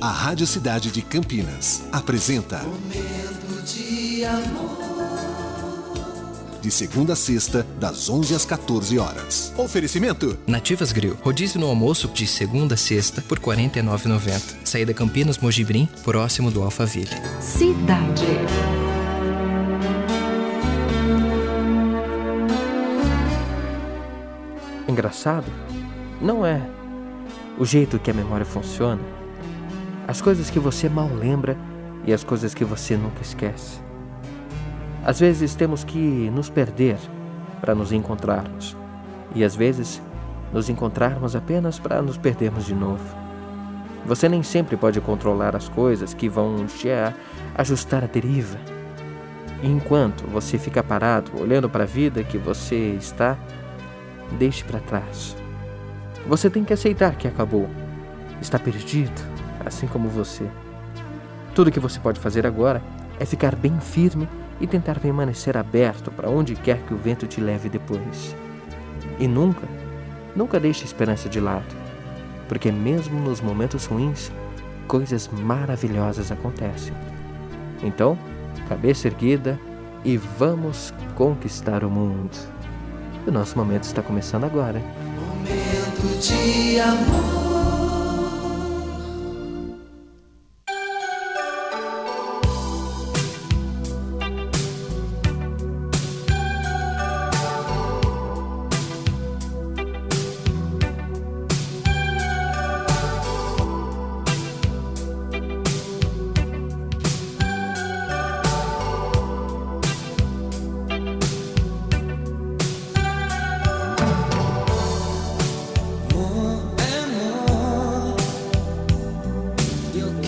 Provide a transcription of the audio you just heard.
A Rádio Cidade de Campinas apresenta Momento de amor. De segunda a sexta, das 11 às 14 horas. Oferecimento: Nativas Grill. Rodízio no almoço de segunda a sexta por R$ 49,90. Saída Campinas Mojibrim, próximo do Alphaville. Cidade. Engraçado? Não é. O jeito que a memória funciona. As coisas que você mal lembra e as coisas que você nunca esquece. Às vezes temos que nos perder para nos encontrarmos, e às vezes nos encontrarmos apenas para nos perdermos de novo. Você nem sempre pode controlar as coisas que vão te ajustar a deriva. E enquanto você fica parado olhando para a vida que você está, deixe para trás. Você tem que aceitar que acabou. Está perdido, assim como você. Tudo que você pode fazer agora é ficar bem firme e tentar permanecer aberto para onde quer que o vento te leve depois. E nunca, nunca deixe a esperança de lado, porque mesmo nos momentos ruins, coisas maravilhosas acontecem. Então, cabeça erguida e vamos conquistar o mundo. O nosso momento está começando agora. Momento de amor.